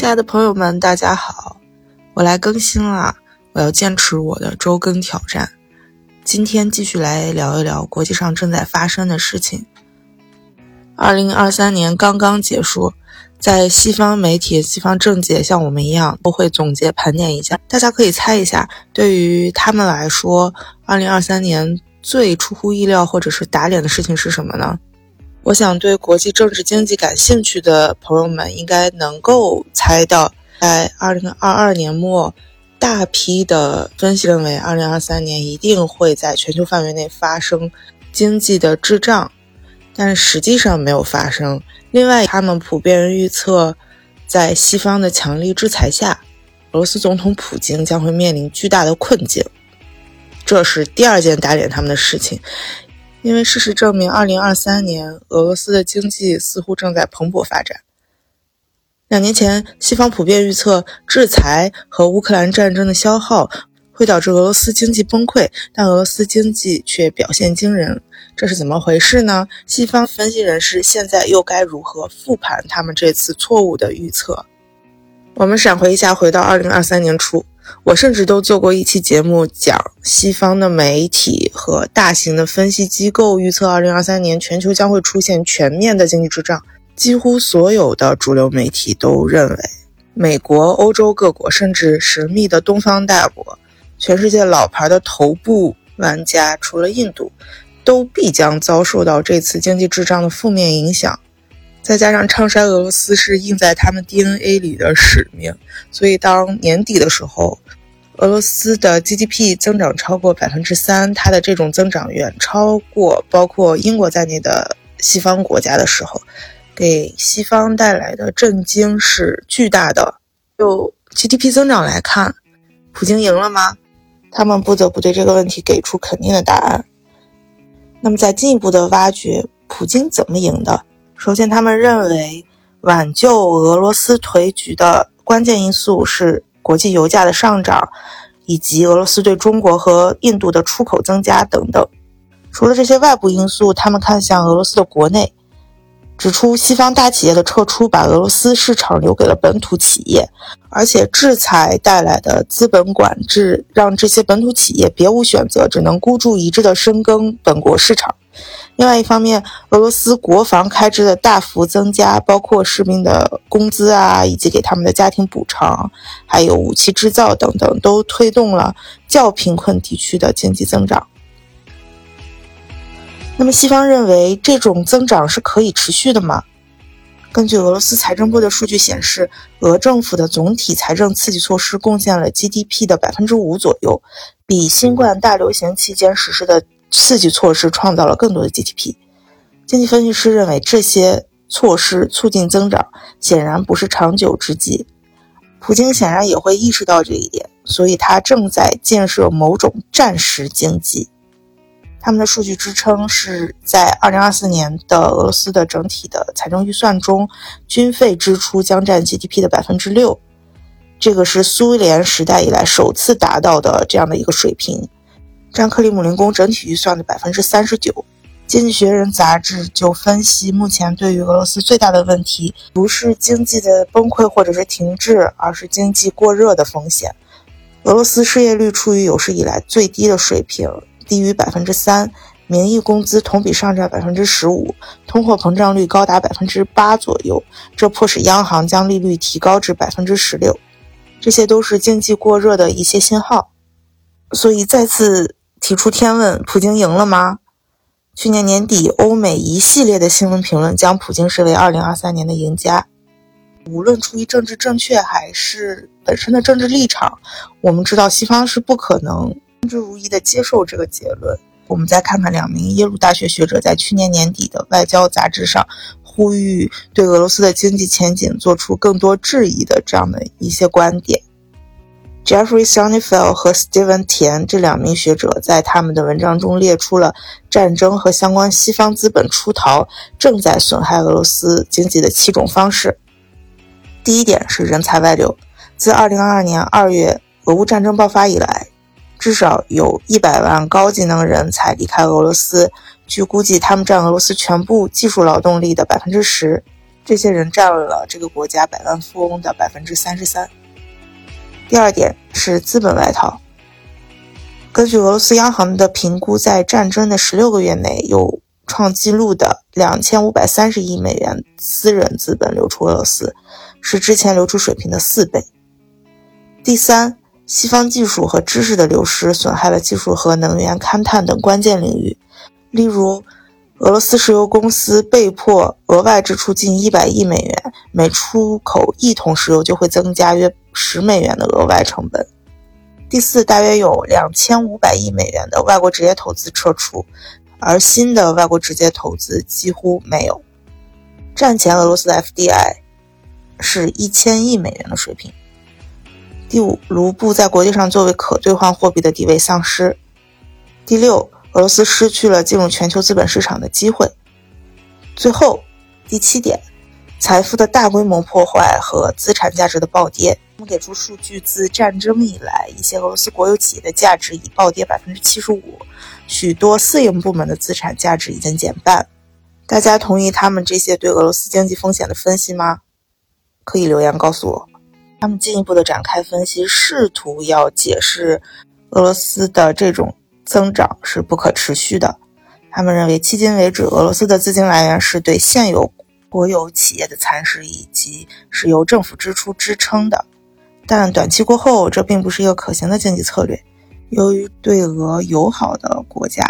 亲爱的朋友们，大家好，我来更新了，我要坚持我的周更挑战。今天继续来聊一聊国际上正在发生的事情。二零二三年刚刚结束，在西方媒体、西方政界，像我们一样都会总结盘点一下。大家可以猜一下，对于他们来说，二零二三年最出乎意料或者是打脸的事情是什么呢？我想，对国际政治经济感兴趣的朋友们应该能够猜到，在二零二二年末，大批的分析认为，二零二三年一定会在全球范围内发生经济的滞胀，但实际上没有发生。另外，他们普遍预测，在西方的强力制裁下，俄罗斯总统普京将会面临巨大的困境。这是第二件打脸他们的事情。因为事实证明，二零二三年俄罗斯的经济似乎正在蓬勃发展。两年前，西方普遍预测制裁和乌克兰战争的消耗会导致俄罗斯经济崩溃，但俄罗斯经济却表现惊人，这是怎么回事呢？西方分析人士现在又该如何复盘他们这次错误的预测？我们闪回一下，回到二零二三年初。我甚至都做过一期节目，讲西方的媒体和大型的分析机构预测，二零二三年全球将会出现全面的经济滞胀。几乎所有的主流媒体都认为，美国、欧洲各国，甚至神秘的东方大国，全世界老牌的头部玩家，除了印度，都必将遭受到这次经济滞胀的负面影响。再加上唱衰俄罗斯是印在他们 DNA 里的使命，所以当年底的时候，俄罗斯的 GDP 增长超过百分之三，它的这种增长远超过包括英国在内的西方国家的时候，给西方带来的震惊是巨大的。就 GDP 增长来看，普京赢了吗？他们不得不对这个问题给出肯定的答案。那么，在进一步的挖掘，普京怎么赢的？首先，他们认为挽救俄罗斯颓局的关键因素是国际油价的上涨，以及俄罗斯对中国和印度的出口增加等等。除了这些外部因素，他们看向俄罗斯的国内，指出西方大企业的撤出把俄罗斯市场留给了本土企业，而且制裁带来的资本管制让这些本土企业别无选择，只能孤注一掷地深耕本国市场。另外一方面，俄罗斯国防开支的大幅增加，包括士兵的工资啊，以及给他们的家庭补偿，还有武器制造等等，都推动了较贫困地区的经济增长。那么，西方认为这种增长是可以持续的吗？根据俄罗斯财政部的数据显示，俄政府的总体财政刺激措施贡献了 GDP 的百分之五左右，比新冠大流行期间实施的。刺激措施创造了更多的 GDP。经济分析师认为，这些措施促进增长显然不是长久之计。普京显然也会意识到这一点，所以他正在建设某种战时经济。他们的数据支撑是在2024年的俄罗斯的整体的财政预算中，军费支出将占 GDP 的百分之六，这个是苏联时代以来首次达到的这样的一个水平。占克里姆林宫整体预算的百分之三十九。经济学人杂志就分析，目前对于俄罗斯最大的问题不是经济的崩溃或者是停滞，而是经济过热的风险。俄罗斯失业率处于有史以来最低的水平，低于百分之三，名义工资同比上涨百分之十五，通货膨胀率高达百分之八左右，这迫使央行将利率提高至百分之十六。这些都是经济过热的一些信号，所以再次。提出天问：普京赢了吗？去年年底，欧美一系列的新闻评论将普京视为2023年的赢家。无论出于政治正确还是本身的政治立场，我们知道西方是不可能甘之如饴的接受这个结论。我们再看看两名耶鲁大学学者在去年年底的外交杂志上呼吁对俄罗斯的经济前景做出更多质疑的这样的一些观点。Jeffrey Sonnenfeld 和 Steven 田这两名学者在他们的文章中列出了战争和相关西方资本出逃正在损害俄罗斯经济的七种方式。第一点是人才外流。自2022年2月俄乌战争爆发以来，至少有一百万高技能人才离开俄罗斯。据估计，他们占俄罗斯全部技术劳动力的百分之十。这些人占了这个国家百万富翁的百分之三十三。第二点是资本外逃。根据俄罗斯央行的评估，在战争的十六个月内，有创纪录的两千五百三十亿美元私人资本流出俄罗斯，是之前流出水平的四倍。第三，西方技术和知识的流失损害了技术和能源、勘探等关键领域，例如。俄罗斯石油公司被迫额外支出近一百亿美元，每出口一桶石油就会增加约十美元的额外成本。第四，大约有两千五百亿美元的外国直接投资撤出，而新的外国直接投资几乎没有。战前俄罗斯的 FDI 是一千亿美元的水平。第五，卢布在国际上作为可兑换货币的地位丧失。第六。俄罗斯失去了进入全球资本市场的机会。最后，第七点，财富的大规模破坏和资产价值的暴跌。我们给出数据，自战争以来，一些俄罗斯国有企业的价值已暴跌百分之七十五，许多私营部门的资产价值已经减半。大家同意他们这些对俄罗斯经济风险的分析吗？可以留言告诉我。他们进一步的展开分析，试图要解释俄罗斯的这种。增长是不可持续的。他们认为，迄今为止，俄罗斯的资金来源是对现有国有企业的蚕食，以及是由政府支出支撑的。但短期过后，这并不是一个可行的经济策略。由于对俄友好的国家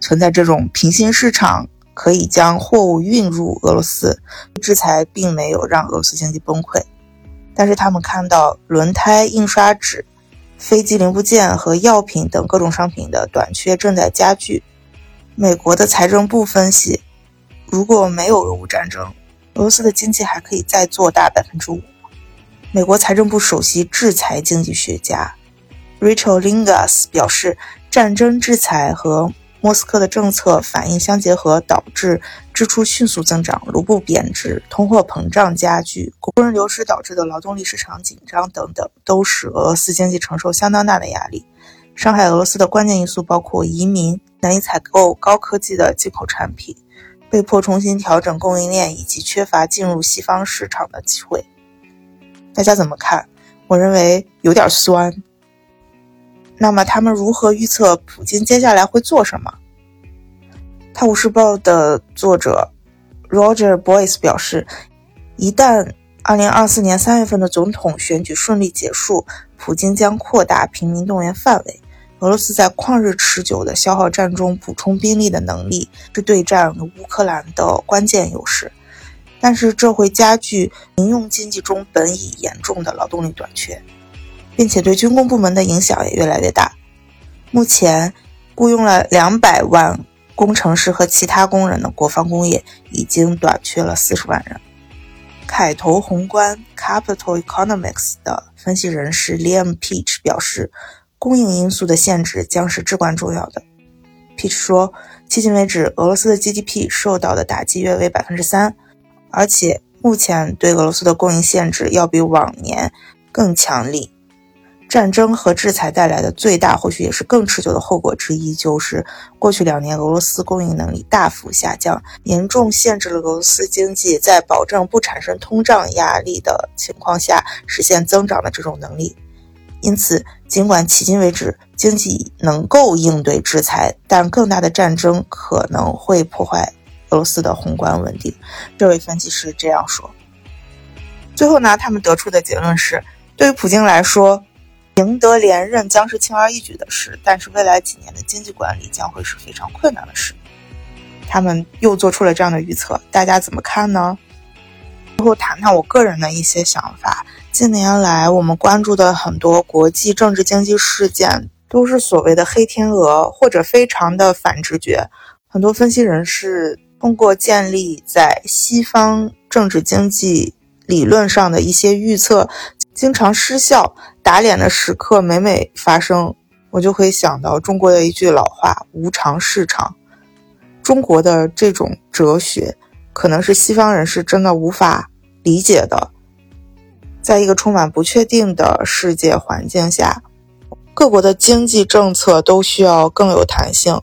存在这种平行市场，可以将货物运入俄罗斯，制裁并没有让俄罗斯经济崩溃。但是他们看到轮胎、印刷纸。飞机零部件和药品等各种商品的短缺正在加剧。美国的财政部分析，如果没有俄乌战争，俄罗斯的经济还可以再做大百分之五。美国财政部首席制裁经济学家 Rachel Lingas 表示，战争制裁和莫斯科的政策反应相结合，导致支出迅速增长，卢布贬值，通货膨胀加剧，工人流失导致的劳动力市场紧张等等，都使俄罗斯经济承受相当大的压力。伤害俄罗斯的关键因素包括移民、难以采购高科技的进口产品、被迫重新调整供应链以及缺乏进入西方市场的机会。大家怎么看？我认为有点酸。那么他们如何预测普京接下来会做什么？《泰晤士报》的作者 Roger Boyce 表示，一旦2024年3月份的总统选举顺利结束，普京将扩大平民动员范围。俄罗斯在旷日持久的消耗战中补充兵力的能力是对战乌克兰的关键优势，但是这会加剧民用经济中本已严重的劳动力短缺。并且对军工部门的影响也越来越大。目前雇佣了两百万工程师和其他工人的国防工业已经短缺了四十万人。凯投宏观 （Capital Economics） 的分析人士 Liam Peach 表示，供应因素的限制将是至关重要的。Peach 说，迄今为止，俄罗斯的 GDP 受到的打击约为百分之三，而且目前对俄罗斯的供应限制要比往年更强力。战争和制裁带来的最大，或许也是更持久的后果之一，就是过去两年俄罗斯供应能力大幅下降，严重限制了俄罗斯经济在保证不产生通胀压力的情况下实现增长的这种能力。因此，尽管迄今为止经济能够应对制裁，但更大的战争可能会破坏俄罗斯的宏观稳定。这位分析师这样说。最后呢，他们得出的结论是，对于普京来说。赢得连任将是轻而易举的事，但是未来几年的经济管理将会是非常困难的事。他们又做出了这样的预测，大家怎么看呢？最后谈谈我个人的一些想法。近年来，我们关注的很多国际政治经济事件，都是所谓的黑天鹅，或者非常的反直觉。很多分析人士通过建立在西方政治经济理论上的一些预测。经常失效，打脸的时刻每每发生，我就会想到中国的一句老话“无常市场”。中国的这种哲学，可能是西方人是真的无法理解的。在一个充满不确定的世界环境下，各国的经济政策都需要更有弹性。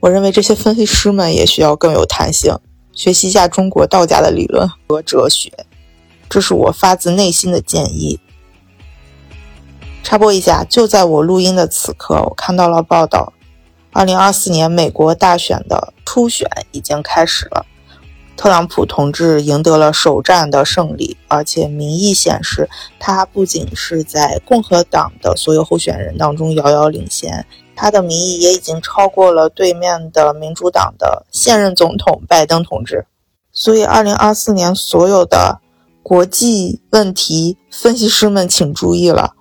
我认为这些分析师们也需要更有弹性。学习一下中国道家的理论和哲学，这是我发自内心的建议。插播一下，就在我录音的此刻，我看到了报道，二零二四年美国大选的初选已经开始了，特朗普同志赢得了首战的胜利，而且民意显示，他不仅是在共和党的所有候选人当中遥遥领先。他的民意也已经超过了对面的民主党的现任总统拜登同志，所以，二零二四年所有的国际问题分析师们请注意了，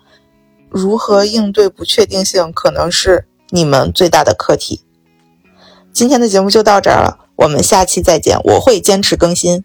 如何应对不确定性可能是你们最大的课题。今天的节目就到这儿了，我们下期再见，我会坚持更新。